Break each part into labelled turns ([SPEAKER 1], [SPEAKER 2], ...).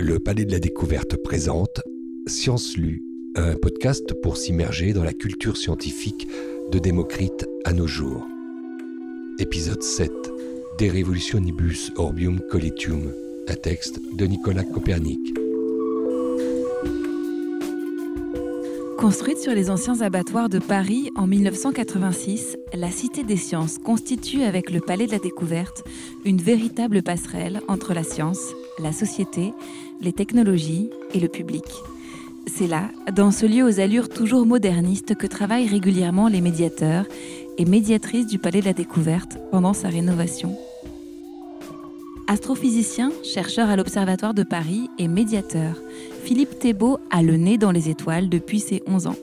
[SPEAKER 1] le Palais de la Découverte présente Science Lue, un podcast pour s'immerger dans la culture scientifique de Démocrite à nos jours. Épisode 7 De Revolutionibus Orbium Colitium, un texte de Nicolas Copernic.
[SPEAKER 2] Construite sur les anciens abattoirs de Paris en 1986, la Cité des Sciences constitue avec le Palais de la Découverte une véritable passerelle entre la science, la société, les technologies et le public. C'est là, dans ce lieu aux allures toujours modernistes, que travaillent régulièrement les médiateurs et médiatrices du Palais de la Découverte pendant sa rénovation. Astrophysicien, chercheur à l'Observatoire de Paris et médiateur, Philippe Thébault a le nez dans les étoiles depuis ses 11 ans.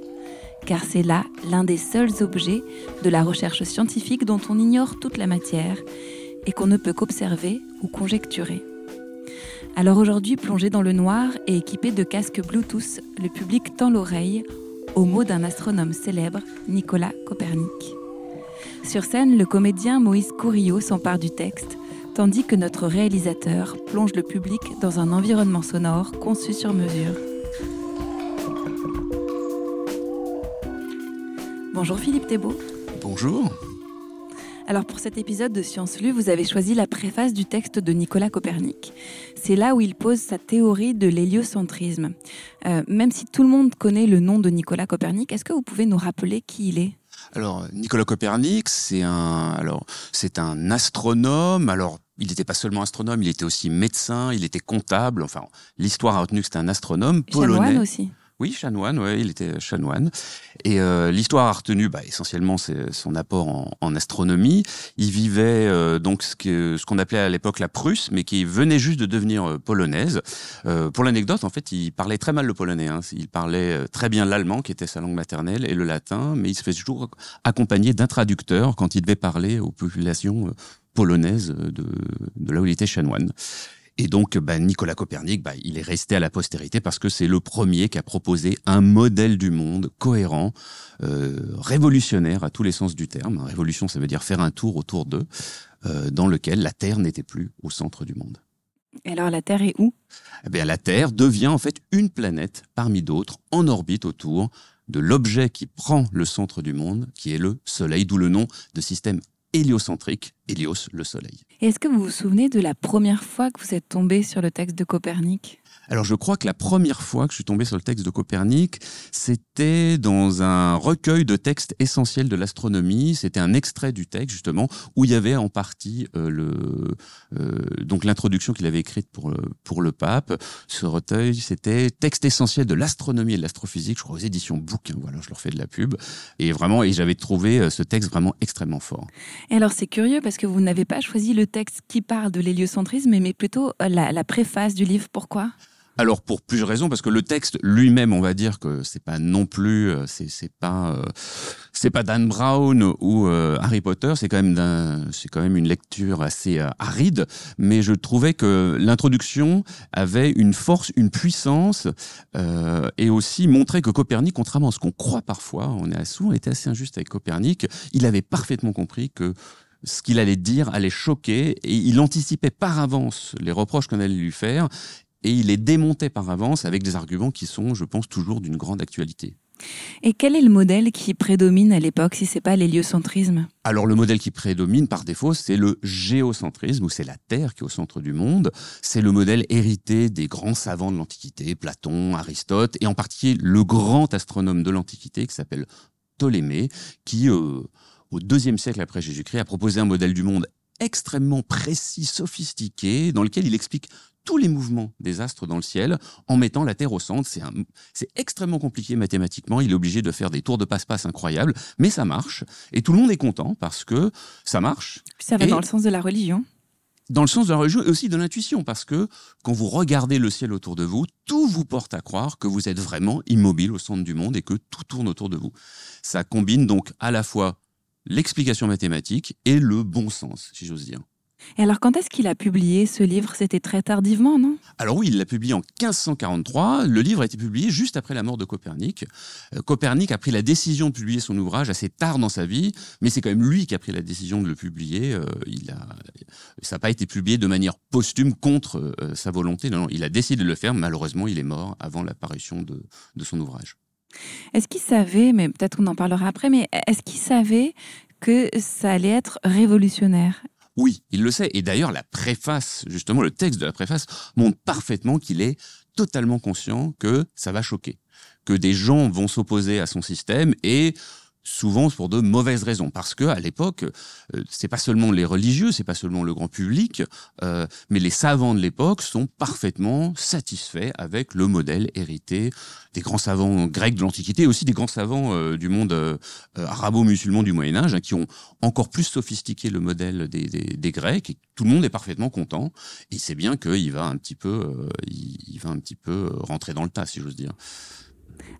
[SPEAKER 2] Car c'est là l'un des seuls objets de la recherche scientifique dont on ignore toute la matière et qu'on ne peut qu'observer ou conjecturer. Alors aujourd'hui, plongé dans le noir et équipé de casques Bluetooth, le public tend l'oreille aux mots d'un astronome célèbre, Nicolas Copernic. Sur scène, le comédien Moïse Courillo s'empare du texte tandis que notre réalisateur plonge le public dans un environnement sonore conçu sur mesure. Bonjour Philippe Thébault.
[SPEAKER 3] Bonjour.
[SPEAKER 2] Alors pour cet épisode de Science Lue, vous avez choisi la préface du texte de Nicolas Copernic. C'est là où il pose sa théorie de l'héliocentrisme. Euh, même si tout le monde connaît le nom de Nicolas Copernic, est-ce que vous pouvez nous rappeler qui il est?
[SPEAKER 3] Alors Nicolas Copernic, c'est un alors c'est un astronome. Alors il n'était pas seulement astronome, il était aussi médecin, il était comptable. Enfin, l'histoire a retenu que c'était un astronome polonais.
[SPEAKER 2] Chanoine aussi.
[SPEAKER 3] Oui, chanoine, ouais, il était chanoine. Et euh, l'histoire a retenu bah, essentiellement son apport en, astronomie. Il vivait euh, donc ce qu'on ce appelait à l'époque la Prusse, mais qui venait juste de devenir euh, polonaise. pour l'anecdote, en fait, il parlait très mal le polonais. Hein. Il parlait très bien l'allemand, qui était sa langue maternelle, et le latin, mais il se faisait toujours accompagner d'un traducteur quand il devait parler aux populations polonaises de, de là où il était chanoine. Et donc, bah, Nicolas Copernic, bah, il est resté à la postérité parce que c'est le premier qui a proposé un modèle du monde cohérent, euh, révolutionnaire à tous les sens du terme. Révolution, ça veut dire faire un tour autour d'eux, euh, dans lequel la Terre n'était plus au centre du monde.
[SPEAKER 2] Et alors, la Terre est où?
[SPEAKER 3] Eh bien, La Terre devient en fait une planète parmi d'autres en orbite autour de l'objet qui prend le centre du monde, qui est le Soleil, d'où le nom de système héliocentrique, Hélios, le Soleil.
[SPEAKER 2] Est-ce que vous vous souvenez de la première fois que vous êtes tombé sur le texte de Copernic?
[SPEAKER 3] Alors je crois que la première fois que je suis tombé sur le texte de Copernic, c'était dans un recueil de textes essentiels de l'astronomie. C'était un extrait du texte justement où il y avait en partie euh, le euh, donc l'introduction qu'il avait écrite pour le, pour le pape. Ce recueil, c'était texte essentiel de l'astronomie et de l'astrophysique. Je crois aux éditions Book. Hein, voilà, je leur fais de la pub. Et vraiment, j'avais trouvé euh, ce texte vraiment extrêmement fort.
[SPEAKER 2] Et alors c'est curieux parce que vous n'avez pas choisi le texte qui parle de l'héliocentrisme, mais plutôt la préface du livre. Pourquoi?
[SPEAKER 3] Alors pour plusieurs raisons, parce que le texte lui-même, on va dire que c'est pas non plus, euh, c'est c'est pas euh, c'est pas Dan Brown ou euh, Harry Potter, c'est quand même c'est quand même une lecture assez aride, mais je trouvais que l'introduction avait une force, une puissance, et aussi montrait que Copernic, contrairement à ce qu'on croit parfois, on est souvent été assez injuste avec Copernic, il avait parfaitement compris que ce qu'il allait dire allait choquer et il anticipait par avance les reproches qu'on allait lui faire et il est démonté par avance avec des arguments qui sont, je pense, toujours d'une grande actualité.
[SPEAKER 2] Et quel est le modèle qui prédomine à l'époque, si c'est pas l'héliocentrisme?
[SPEAKER 3] Alors le modèle qui prédomine par défaut, c'est le géocentrisme, où c'est la Terre qui est au centre du monde. C'est le modèle hérité des grands savants de l'Antiquité, Platon, Aristote, et en particulier le grand astronome de l'Antiquité qui s'appelle Ptolémée, qui euh, au deuxième siècle après Jésus-Christ a proposé un modèle du monde extrêmement précis, sophistiqué, dans lequel il explique tous les mouvements des astres dans le ciel en mettant la Terre au centre. C'est, c'est extrêmement compliqué mathématiquement. Il est obligé de faire des tours de passe-passe incroyables, mais ça marche. Et tout le monde est content parce que ça marche.
[SPEAKER 2] ça va dans le sens de la religion.
[SPEAKER 3] Dans le sens de la religion et aussi de l'intuition, parce que quand vous regardez le ciel autour de vous, tout vous porte à croire que vous êtes vraiment immobile au centre du monde et que tout tourne autour de vous. Ça combine donc à la fois l'explication mathématique et le bon sens, si j'ose dire.
[SPEAKER 2] Et alors, quand est-ce qu'il a publié ce livre? C'était très tardivement, non?
[SPEAKER 3] Alors oui, il l'a publié en 1543. Le livre a été publié juste après la mort de Copernic. Euh, Copernic a pris la décision de publier son ouvrage assez tard dans sa vie, mais c'est quand même lui qui a pris la décision de le publier. Euh, il a, ça n'a pas été publié de manière posthume contre euh, sa volonté. Non, non, il a décidé de le faire. Malheureusement, il est mort avant l'apparition de, de son ouvrage.
[SPEAKER 2] Est-ce qu'il savait, mais peut-être on en parlera après, mais est-ce qu'il savait que ça allait être révolutionnaire?
[SPEAKER 3] Oui, il le sait. Et d'ailleurs, la préface, justement, le texte de la préface montre parfaitement qu'il est totalement conscient que ça va choquer, que des gens vont s'opposer à son système et souvent pour de mauvaises raisons. Parce que à l'époque euh, c'est pas seulement les religieux c'est pas seulement le grand public euh, mais les savants de l'époque sont parfaitement satisfaits avec le modèle hérité des grands savants grecs de l'antiquité et aussi des grands savants euh, du monde arabo-musulman du Moyen Âge hein, qui ont encore plus sophistiqué le modèle des, des, grecs et tout le monde est parfaitement content. Et c'est bien qu'il va un petit peu il va un petit peu rentrer dans le tas si j'ose dire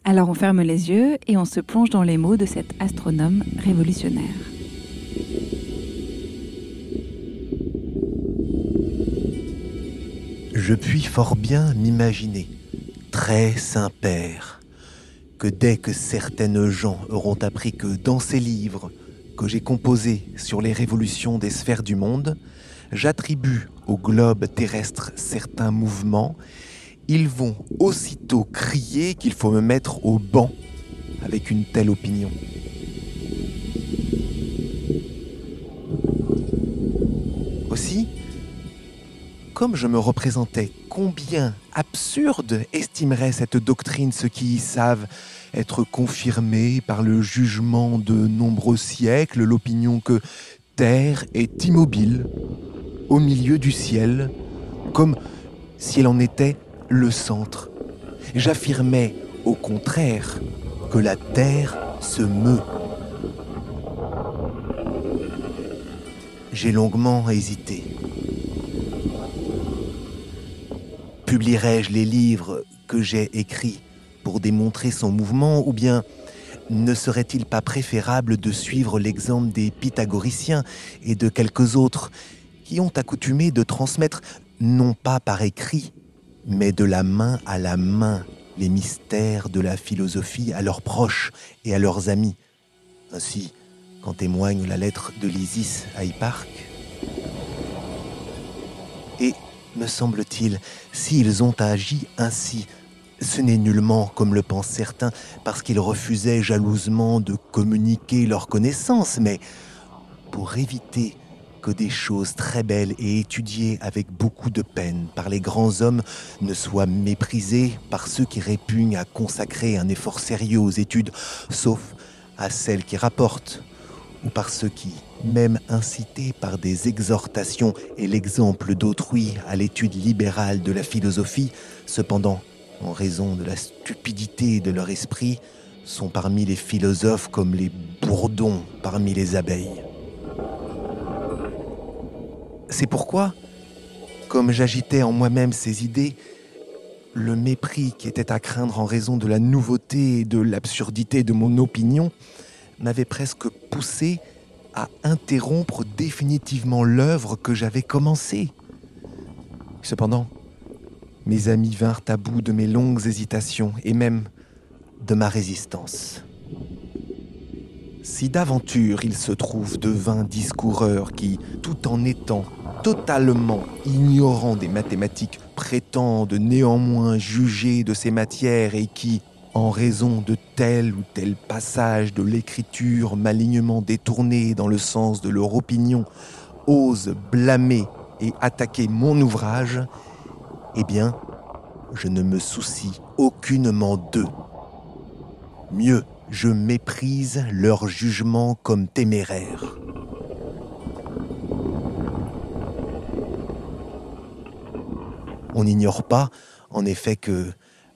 [SPEAKER 2] alors on ferme les yeux et on se plonge dans les mots de cet astronome révolutionnaire.
[SPEAKER 4] Je puis fort bien m'imaginer, très Saint-Père, que dès que certaines gens auront appris que dans ces livres que j'ai composés sur les révolutions des sphères du monde, j'attribue au globe terrestre certains mouvements ils vont aussitôt crier qu'il faut me mettre au banc avec une telle opinion. Aussi, comme je me représentais combien absurde estimerait cette doctrine ceux qui savent être confirmés par le jugement de nombreux siècles, l'opinion que Terre est immobile au milieu du ciel, comme si elle en était le centre. J'affirmais au contraire que la Terre se meut. J'ai longuement hésité. Publierai-je les livres que j'ai écrits pour démontrer son mouvement ou bien ne serait-il pas préférable de suivre l'exemple des pythagoriciens et de quelques autres qui ont accoutumé de transmettre non pas par écrit, mais de la main à la main les mystères de la philosophie à leurs proches et à leurs amis. Ainsi qu'en témoigne la lettre de l'Isis à Hipparque. Et, me semble-t-il, s'ils ont agi ainsi, ce n'est nullement, comme le pensent certains, parce qu'ils refusaient jalousement de communiquer leurs connaissances, mais pour éviter que des choses très belles et étudiées avec beaucoup de peine par les grands hommes ne soient méprisées par ceux qui répugnent à consacrer un effort sérieux aux études, sauf à celles qui rapportent, ou par ceux qui, même incités par des exhortations et l'exemple d'autrui à l'étude libérale de la philosophie, cependant, en raison de la stupidité de leur esprit, sont parmi les philosophes comme les bourdons parmi les abeilles. C'est pourquoi, comme j'agitais en moi-même ces idées, le mépris qui était à craindre en raison de la nouveauté et de l'absurdité de mon opinion m'avait presque poussé à interrompre définitivement l'œuvre que j'avais commencée. Cependant, mes amis vinrent à bout de mes longues hésitations et même de ma résistance. Si d'aventure il se trouve de vains discoureurs qui, tout en étant totalement ignorants des mathématiques, prétendent néanmoins juger de ces matières et qui, en raison de tel ou tel passage de l'écriture malignement détourné dans le sens de leur opinion, osent blâmer et attaquer mon ouvrage, eh bien, je ne me soucie aucunement d'eux. Mieux, je méprise leur jugement comme téméraire. On n'ignore pas, en effet, que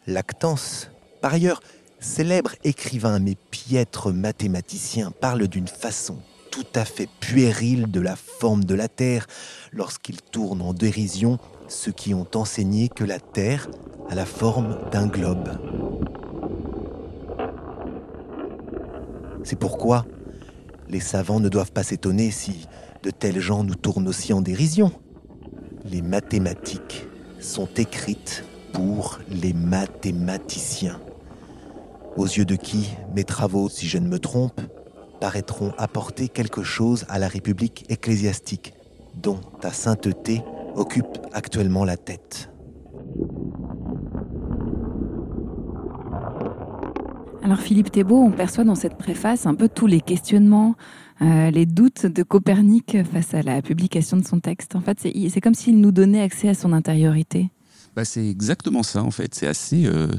[SPEAKER 4] Lactance, par ailleurs célèbre écrivain mais piètre mathématicien, parle d'une façon tout à fait puérile de la forme de la Terre lorsqu'il tourne en dérision ceux qui ont enseigné que la Terre a la forme d'un globe. C'est pourquoi les savants ne doivent pas s'étonner si, de tels gens nous tournent aussi en dérision. Les mathématiques sont écrites pour les mathématiciens. Aux yeux de qui mes travaux, si je ne me trompe, paraîtront apporter quelque chose à la République ecclésiastique, dont ta sainteté occupe actuellement la tête.
[SPEAKER 2] Alors Philippe Thébault, on perçoit dans cette préface un peu tous les questionnements, euh, les doutes de Copernic face à la publication de son texte. En fait, c'est comme s'il nous donnait accès à son intériorité.
[SPEAKER 3] Bah, c'est exactement ça, en fait. C'est assez... Euh,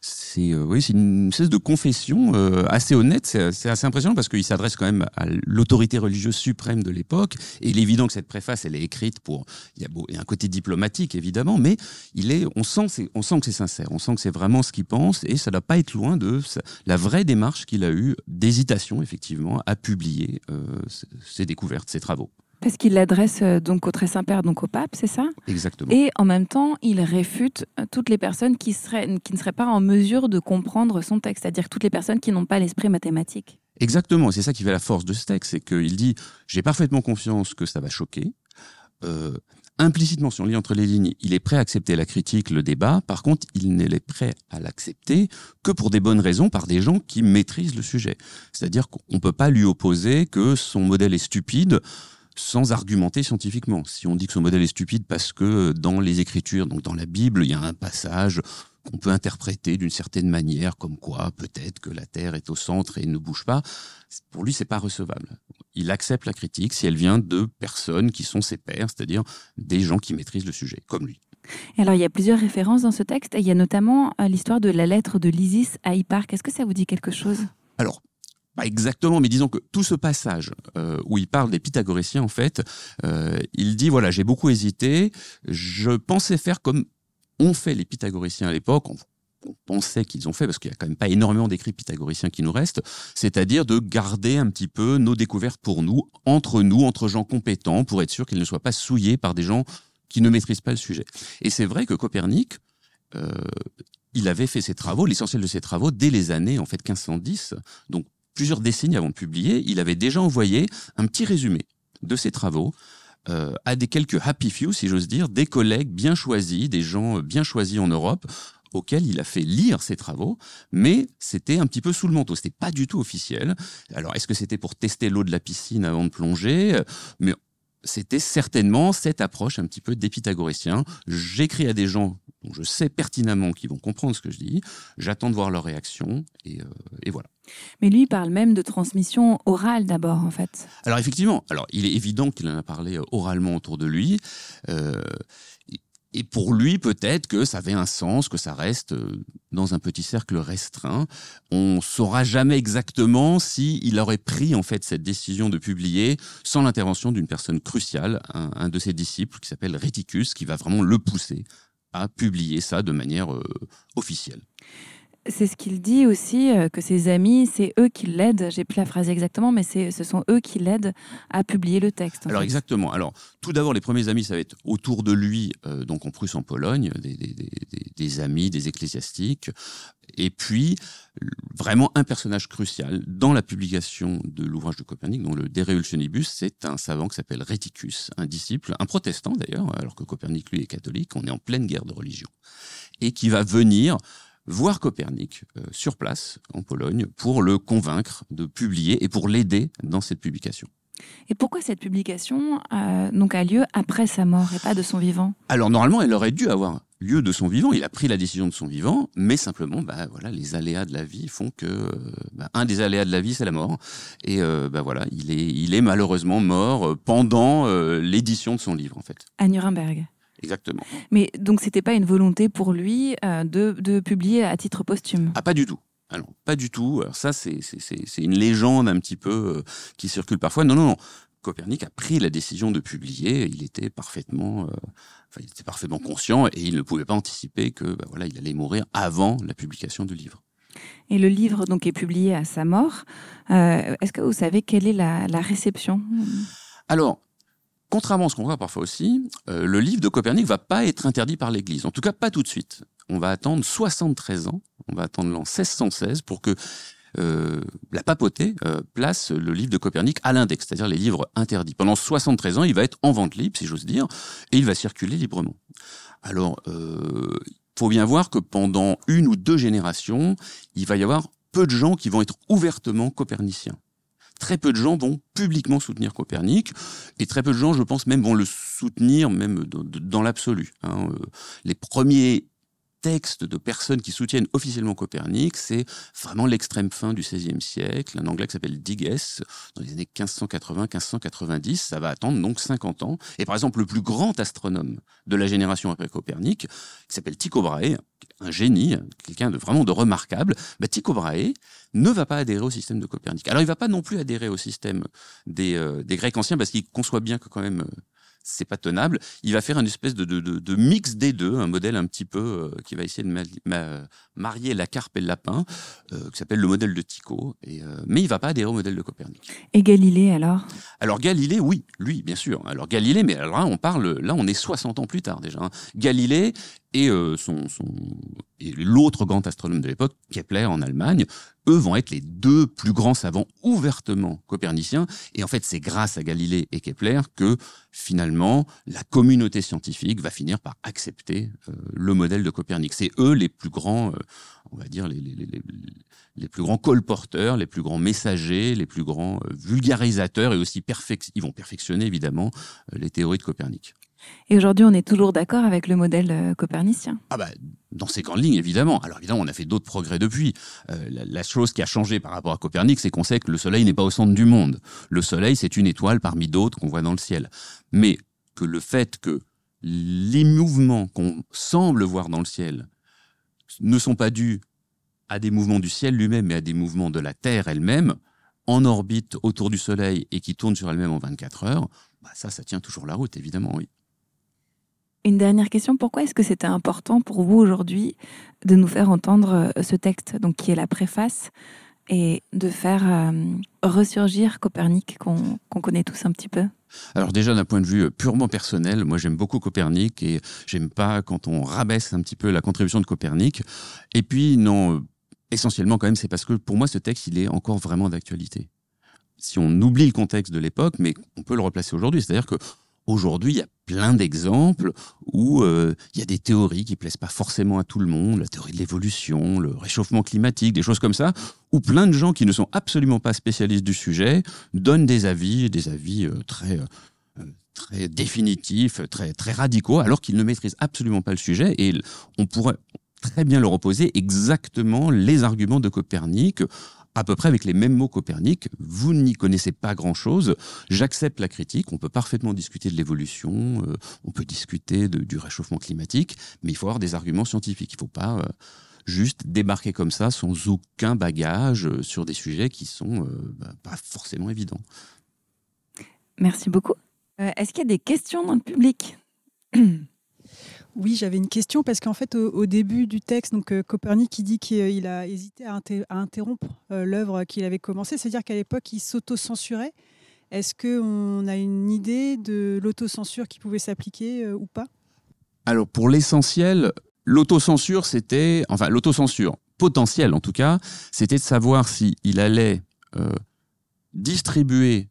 [SPEAKER 3] c'est euh, oui, c'est une espèce de confession euh, assez honnête. C'est assez impressionnant parce qu'il s'adresse quand même à l'autorité religieuse suprême de l'époque. Et il est évident que cette préface, elle est écrite pour. Il y a, beau, il y a un côté diplomatique évidemment, mais il est. On sent, on sent que c'est sincère. On sent que c'est vraiment ce qu'il pense et ça ne doit pas être loin de la vraie démarche qu'il a eue d'hésitation effectivement à publier euh, ses découvertes, ses travaux.
[SPEAKER 2] Parce qu'il l'adresse euh, donc au Très Saint-Père, donc au pape, c'est ça?
[SPEAKER 3] Exactement.
[SPEAKER 2] Et en même temps, il réfute euh, toutes les personnes qui, seraient, qui ne seraient pas en mesure de comprendre son texte, c'est-à-dire toutes les personnes qui n'ont pas l'esprit mathématique.
[SPEAKER 3] Exactement, c'est ça qui fait la force de ce texte, c'est qu'il dit j'ai parfaitement confiance que ça va choquer. Euh, implicitement, si on lit entre les lignes, il est prêt à accepter la critique, le débat. Par contre, il n'est prêt à l'accepter que pour des bonnes raisons, par des gens qui maîtrisent le sujet. C'est-à-dire qu'on ne peut pas lui opposer que son modèle est stupide sans argumenter scientifiquement. Si on dit que ce modèle est stupide parce que dans les Écritures, donc dans la Bible, il y a un passage qu'on peut interpréter d'une certaine manière, comme quoi peut-être que la Terre est au centre et ne bouge pas, pour lui, c'est pas recevable. Il accepte la critique si elle vient de personnes qui sont ses pairs, c'est-à-dire des gens qui maîtrisent le sujet, comme lui.
[SPEAKER 2] alors, il y a plusieurs références dans ce texte. Il y a notamment euh, l'histoire de la lettre de l'Isis à Hipparque. Est-ce que ça vous dit quelque chose?
[SPEAKER 3] Alors, exactement, mais disons que tout ce passage euh, où il parle des pythagoréciens, en fait, euh, il dit voilà, j'ai beaucoup hésité, je pensais faire comme ont fait les pythagoréciens à l'époque. On, pensait qu'ils ont fait, parce qu'il n'y a quand même pas énormément d'écrits pythagoréciens qui nous restent, c'est-à-dire de garder un petit peu nos découvertes pour nous, entre nous, entre gens compétents, pour être sûr qu'ils ne soient pas souillés par des gens qui ne maîtrisent pas le sujet. Et c'est vrai que Copernic, euh, il avait fait ses travaux, l'essentiel de ses travaux, dès les années en fait 1510, donc plusieurs décennies avant de publier, il avait déjà envoyé un petit résumé de ses travaux euh, à des quelques happy few, si j'ose dire, des collègues bien choisis, des gens bien choisis en Europe, auxquels il a fait lire ses travaux, mais c'était un petit peu sous le manteau, c'était pas du tout officiel. Alors, est-ce que c'était pour tester l'eau de la piscine avant de plonger? Mais c'était certainement cette approche un petit peu des pythagoréciens. J'écris à des gens dont je sais pertinemment qu'ils vont comprendre ce que je dis, j'attends de voir leur réaction, et, euh, et voilà.
[SPEAKER 2] Mais lui parle même de transmission orale d'abord, en fait.
[SPEAKER 3] Alors effectivement, alors il est évident qu'il en a parlé euh, oralement autour de lui. Euh, et pour lui, peut-être que ça avait un sens, que ça reste euh, dans un petit cercle restreint. On saura jamais exactement si il aurait pris en fait cette décision de publier sans l'intervention d'une personne cruciale, un, de ses disciples qui s'appelle Réticus, qui va vraiment le pousser à publier ça de manière officielle.
[SPEAKER 2] C'est ce qu'il dit aussi, euh, que ses amis, c'est eux qui l'aident, j'ai plus la phrase exactement, mais ce sont eux qui l'aident à publier le texte.
[SPEAKER 3] Alors exactement. Alors tout d'abord, les premiers amis, ça va être autour de lui, euh, donc en Prusse, en Pologne, des, des, des, des, amis, des ecclésiastiques. Et puis, vraiment un personnage crucial dans la publication de l'ouvrage de Copernic, dont le De Revolutionibus, c'est un savant qui s'appelle Reticus, un disciple, un protestant d'ailleurs, alors que Copernic, lui, est catholique, on est en pleine guerre de religion, et qui va venir voir Copernic euh, sur place en Pologne pour le convaincre de publier et pour l'aider dans cette publication.
[SPEAKER 2] Et pourquoi cette publication euh, donc a lieu après sa mort et pas de son vivant?
[SPEAKER 3] Alors normalement, elle aurait dû avoir lieu de son vivant. Il a pris la décision de son vivant, mais simplement, bah voilà, les aléas de la vie font que euh, bah, un des aléas de la vie, c'est la mort. Et bah voilà, il est, il est malheureusement mort pendant l'édition de son livre en fait.
[SPEAKER 2] À Nuremberg.
[SPEAKER 3] Exactement.
[SPEAKER 2] Mais donc, c'était pas une volonté pour lui euh, de, de, publier à titre posthume?
[SPEAKER 3] Ah, pas du tout. Alors, pas du tout. Alors, ça, c'est une légende un petit peu euh, qui circule parfois. Non, non, non. Copernic a pris la décision de publier. Il était parfaitement, euh, enfin, il était parfaitement conscient et il ne pouvait pas anticiper que, bah, voilà, il allait mourir avant la publication du livre.
[SPEAKER 2] Et le livre donc est publié à sa mort. Est-ce que vous savez quelle est la, la réception?
[SPEAKER 3] Alors, Contrairement à ce qu'on voit parfois aussi, euh, le livre de Copernic va pas être interdit par l'Église. En tout cas, pas tout de suite. On va attendre 73 ans, on va attendre l'an 1616 pour que la papauté place le livre de Copernic à l'index, c'est-à-dire les livres interdits. Pendant 73 ans, il va être en vente libre, si j'ose dire, et il va circuler librement. Alors, faut bien voir que pendant une ou deux générations, il va y avoir peu de gens qui vont être ouvertement coperniciens très peu de gens vont publiquement soutenir Copernic, et très peu de gens, je pense, même vont le soutenir, même dans l'absolu. Hein. Euh, les premiers textes de personnes qui soutiennent officiellement Copernic, c'est vraiment l'extrême fin du XVIe siècle, un anglais qui s'appelle Digges, dans les années 1580-1590, ça va attendre donc 50 ans. Et par exemple, le plus grand astronome de la génération après Copernic, qui s'appelle Tycho Brahe, un génie, quelqu'un de vraiment de remarquable, bah, Tycho Brahe ne va pas adhérer au système de Copernic. Alors il va pas non plus adhérer au système des, euh, des Grecs anciens parce qu'il conçoit bien que quand même euh, c'est pas tenable. Il va faire une espèce de, de, de, mix des deux, un modèle un petit peu euh, qui va essayer de marier la carpe et le lapin, euh, qui s'appelle le modèle de Tycho. Et, euh, mais il va pas adhérer au modèle de Copernic.
[SPEAKER 2] Et Galilée alors?
[SPEAKER 3] Alors Galilée, oui, lui, bien sûr. Alors Galilée, mais alors là, on parle, là, on est 60 ans plus tard déjà. Hein. Galilée et son, son et l'autre grand astronome de l'époque, Kepler en Allemagne, eux vont être les deux plus grands savants ouvertement coperniciens. Et en fait, c'est grâce à Galilée et Kepler que finalement la communauté scientifique va finir par accepter euh, le modèle de Copernic. C'est eux les plus grands, euh, on va dire les, les, les, les, plus grands colporteurs, les plus grands messagers, les plus grands euh, vulgarisateurs et aussi ils vont perfectionner évidemment les théories de Copernic.
[SPEAKER 2] Et aujourd'hui, on est toujours d'accord avec le modèle euh, copernicien.
[SPEAKER 3] Ah bah, dans ces grandes lignes, évidemment. Alors évidemment, on a fait d'autres progrès depuis. Euh, la, chose qui a changé par rapport à Copernic, c'est qu'on sait que le Soleil n'est pas au centre du monde. Le Soleil, c'est une étoile parmi d'autres qu'on voit dans le ciel. Mais que le fait que les mouvements qu'on semble voir dans le ciel ne sont pas dus à des mouvements du ciel lui-même, mais à des mouvements de la Terre elle-même, en orbite autour du Soleil et qui tournent sur elle-même en 24 heures, bah ça, ça tient toujours la route, évidemment, oui.
[SPEAKER 2] Une dernière question, pourquoi est-ce que c'était important pour vous aujourd'hui de nous faire entendre euh, ce texte, donc qui est la préface, et de faire euh, ressurgir Copernic qu'on connaît tous un petit peu?
[SPEAKER 3] Alors déjà d'un point de vue euh, purement personnel, moi j'aime beaucoup Copernic et j'aime pas quand on rabaisse un petit peu la contribution de Copernic. Et puis non, essentiellement quand même c'est parce que pour moi ce texte il est encore vraiment d'actualité. Si on oublie le contexte de l'époque, mais on peut le replacer aujourd'hui, c'est-à-dire que Aujourd'hui, il y a plein d'exemples où euh, il y a des théories qui plaisent pas forcément à tout le monde, la théorie de l'évolution, le réchauffement climatique, des choses comme ça, où plein de gens qui ne sont absolument pas spécialistes du sujet donnent des avis, des avis euh, très euh, très définitifs, très très radicaux, alors qu'ils ne maîtrisent absolument pas le sujet et on pourrait très bien leur opposer exactement les arguments de Copernic à peu près avec les mêmes mots Copernic. Vous n'y connaissez pas grand-chose. J'accepte la critique. On peut parfaitement discuter de l'évolution. Euh, on peut discuter du réchauffement climatique, mais il faut avoir des arguments scientifiques. Il ne faut pas euh, juste débarquer comme ça sans aucun bagage euh, sur des sujets qui sont bah, pas forcément évidents.
[SPEAKER 2] Merci beaucoup. Est-ce qu'il y a des questions dans le public?
[SPEAKER 5] Oui, j'avais une question parce qu'en fait, au, début du texte, euh, Copernic dit qu'il a hésité à, interrompre euh, l'œuvre qu'il avait commencée, c'est-à-dire qu'à l'époque, il s'auto-censurait. Est-ce qu'on a une idée de l'autocensure qui pouvait s'appliquer euh, ou pas?
[SPEAKER 3] Alors, pour l'essentiel, l'autocensure, c'était, enfin, l'autocensure potentielle en tout cas, c'était de savoir s'il allait distribuer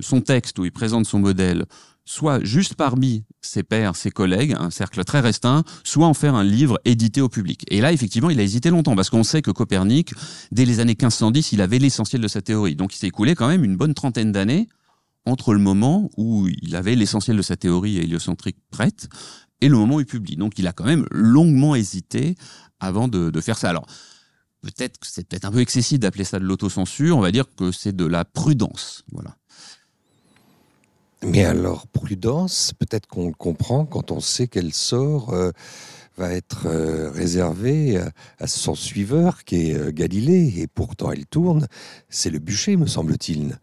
[SPEAKER 3] son texte où il présente son modèle soit juste parmi ses pairs, ses collègues, un cercle très restreint, soit en faire un livre édité au public. Et là, effectivement, il a hésité longtemps, parce qu'on sait que Copernic, dès les années 1510, il avait l'essentiel de sa théorie. Donc il s'est écoulé quand même une bonne trentaine d'années entre le moment où il avait l'essentiel de sa théorie héliocentrique prête et le moment où il publie. Donc il a quand même longuement hésité avant de, de faire ça. Alors, peut-être que c'est peut-être un peu excessif d'appeler ça de l'autocensure, on va dire que c'est de la prudence. Voilà.
[SPEAKER 1] Mais alors, prudence, peut-être qu'on le comprend quand on sait quel sort euh, va être euh, réservé à, son suiveur qui est euh, Galilée. Et pourtant, elle tourne. C'est le bûcher, me semble-t-il.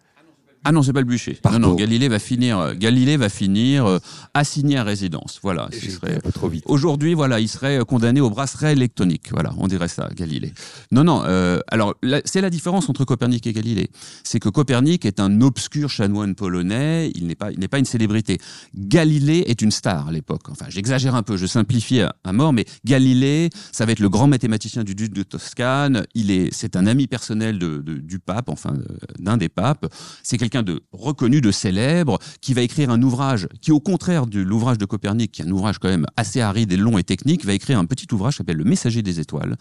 [SPEAKER 3] Ah non, c'est pas le bûcher. Non, non, Galilée va finir, euh, Galilée va finir euh, assigné à résidence. Voilà.
[SPEAKER 1] Ce serait un peu trop vite.
[SPEAKER 3] Aujourd'hui, voilà, il serait euh, condamné au bracelet électronique. Voilà, on dirait ça, Galilée. Non, non. alors, c'est la différence entre Copernic et Galilée. C'est que Copernic est un obscur chanoine polonais. Il n'est pas, il n'est pas une célébrité. Galilée est une star à l'époque. Enfin, j'exagère un peu, je simplifie à, mort, mais Galilée, ça va être le grand mathématicien du duc de Toscane. Il est, c'est un ami personnel de, du pape, enfin, d'un des papes. C'est quelqu'un de reconnu, de célèbre, qui va écrire un ouvrage qui, au contraire de l'ouvrage de Copernic, qui est un ouvrage quand même assez aride et long et technique, va écrire un petit ouvrage qui s'appelle Le Messager des étoiles,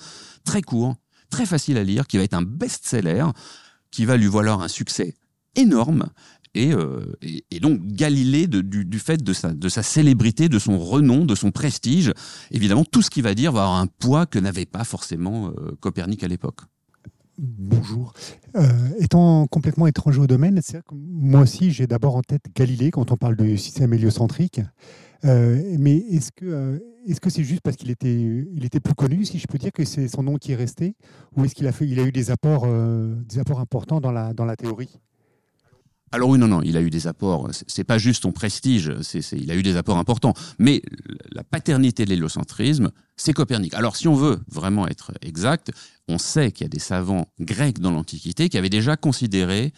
[SPEAKER 3] très court, très facile à lire, qui va être un best-seller, qui va lui valoir un succès énorme. Et, euh, donc Galilée, du, fait de sa, célébrité, de son renom, de son prestige, évidemment, tout ce qu'il va dire va avoir un poids que n'avait pas forcément euh, Copernic à l'époque.
[SPEAKER 6] Bonjour. Euh, étant complètement étranger au domaine, moi aussi j'ai d'abord en tête Galilée quand on parle de système héliocentrique. Euh, mais est-ce que euh, que c'est juste parce qu'il était il était plus connu, si je peux dire que c'est son nom qui est resté, ou est-ce qu'il a fait a eu des apports des apports importants dans la dans la théorie?
[SPEAKER 3] Alors oui, non, non, il a eu des apports. C'est pas juste son prestige, c'est, il a eu des apports importants. Mais la paternité de l'héliocentrisme, c'est Copernic. Alors si on veut vraiment être exact, on sait qu'il y a des savants grecs dans l'Antiquité qui avaient déjà considéré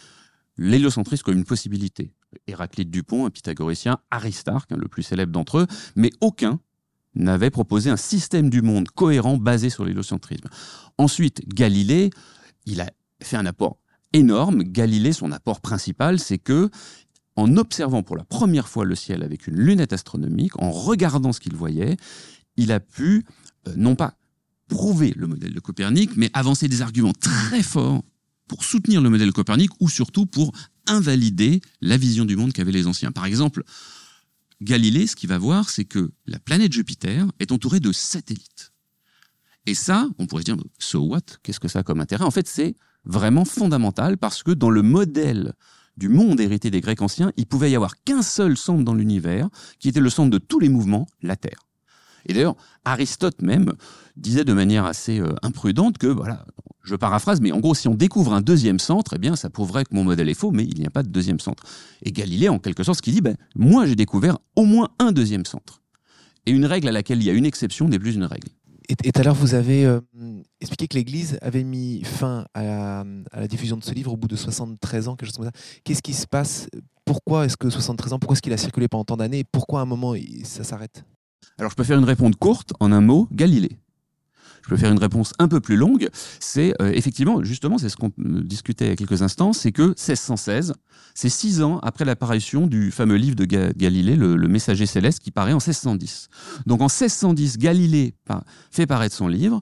[SPEAKER 3] l'héliocentrisme comme une possibilité. Héraclite Dupont, un pythagoricien, Aristarque, hein, le plus célèbre d'entre eux, mais aucun n'avait proposé un système du monde cohérent basé sur l'héliocentrisme. Ensuite, Galilée, il a fait un apport énorme. Galilée, son apport principal, c'est que, en observant pour la première fois le ciel avec une lunette astronomique, en regardant ce qu'il voyait, il a pu, euh, non pas prouver le modèle de Copernic, mais avancer des arguments très forts pour soutenir le modèle de Copernic ou surtout pour invalider la vision du monde qu'avaient les anciens. Par exemple, Galilée, ce qu'il va voir, c'est que la planète Jupiter est entourée de satellites. Et ça, on pourrait se dire, so what? Qu'est-ce que ça a comme intérêt? En fait, c'est vraiment fondamental parce que dans le modèle du monde hérité des Grecs anciens, il pouvait y avoir qu'un seul centre dans l'univers, qui était le centre de tous les mouvements, la Terre. Et d'ailleurs, Aristote même disait de manière assez euh, imprudente que, voilà, je paraphrase, mais en gros, si on découvre un deuxième centre, eh bien, ça prouverait que mon modèle est faux, mais il n'y a pas de deuxième centre. Et Galilée, en quelque sorte, ce qu'il dit, ben, moi, j'ai découvert au moins un deuxième centre. Et une règle à laquelle il y a une exception n'est plus une règle.
[SPEAKER 4] Et, tout à l'heure, vous avez euh, expliqué que l'Église avait mis fin à la, diffusion de ce livre au bout de 73 ans, quelque chose comme ça. Qu'est-ce qui se passe? Pourquoi est-ce que 73 ans Pourquoi est-ce qu'il a circulé pendant tant d'années? Pourquoi à un moment ça s'arrête?
[SPEAKER 3] Alors, je peux faire une réponse courte en un mot Galilée je peux faire une réponse un peu plus longue, c'est euh, effectivement, justement, c'est ce qu'on discutait il y a quelques instants, c'est que 1616, c'est six ans après l'apparition du fameux livre de Galilée, le, Messager céleste, qui paraît en 1610. Donc en 1610, Galilée fait paraître son livre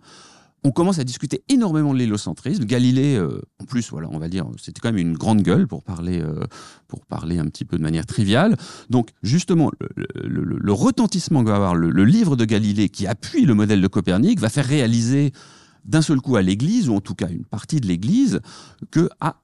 [SPEAKER 3] on commence à discuter énormément de l'hélocentrisme. Galilée, euh, en plus, voilà, on va dire, c'était quand même une grande gueule pour parler, euh, pour parler un petit peu de manière triviale. Donc, justement, le, retentissement que va avoir le, livre de Galilée qui appuie le modèle de Copernic va faire réaliser d'un seul coup à l'Église, ou en tout cas une partie de l'Église, que, ah,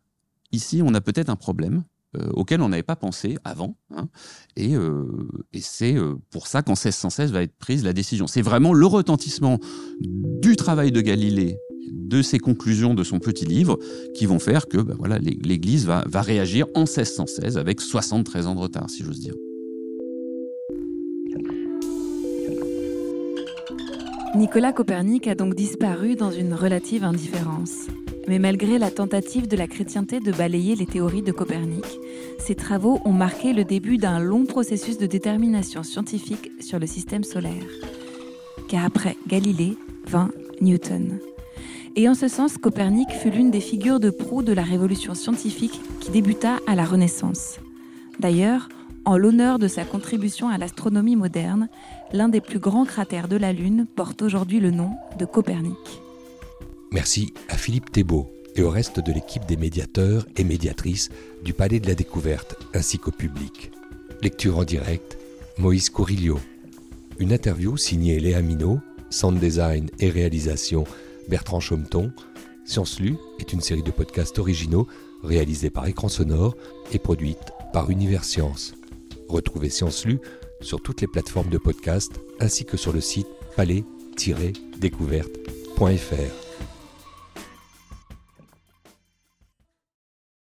[SPEAKER 3] ici, on a peut-être un problème. Euh, auquel on n'avait pas pensé avant. Hein. et, euh, et c'est euh, pour ça qu'en 1616 va être prise la décision. C'est vraiment le retentissement du travail de Galilée, de ses conclusions de son petit livre, qui vont faire que ben voilà, l'Église va, va réagir en 1616 avec 73 ans de retard, si j'ose dire.
[SPEAKER 2] Nicolas Copernic a donc disparu dans une relative indifférence. Mais malgré la tentative de la chrétienté de balayer les théories de Copernic, ses travaux ont marqué le début d'un long processus de détermination scientifique sur le système solaire. Car après Galilée vint Newton. Et en ce sens, Copernic fut l'une des figures de proue de la révolution scientifique qui débuta à la Renaissance. D'ailleurs, en l'honneur de sa contribution à l'astronomie moderne, l'un des plus grands cratères de la Lune porte aujourd'hui le nom de Copernic.
[SPEAKER 1] Merci à Philippe Thébault et au reste de l'équipe des médiateurs et médiatrices du Palais de la Découverte ainsi qu'au public. Lecture en direct, Moïse Courillo. Une interview signée Léa Minot, sound design et réalisation Bertrand Chaumeton. Science Lu est une série de podcasts originaux réalisés par Écran Sonore et produite par Univers Science. Retrouvez Science Lu sur toutes les plateformes de podcast ainsi que sur le site palais-découverte.fr.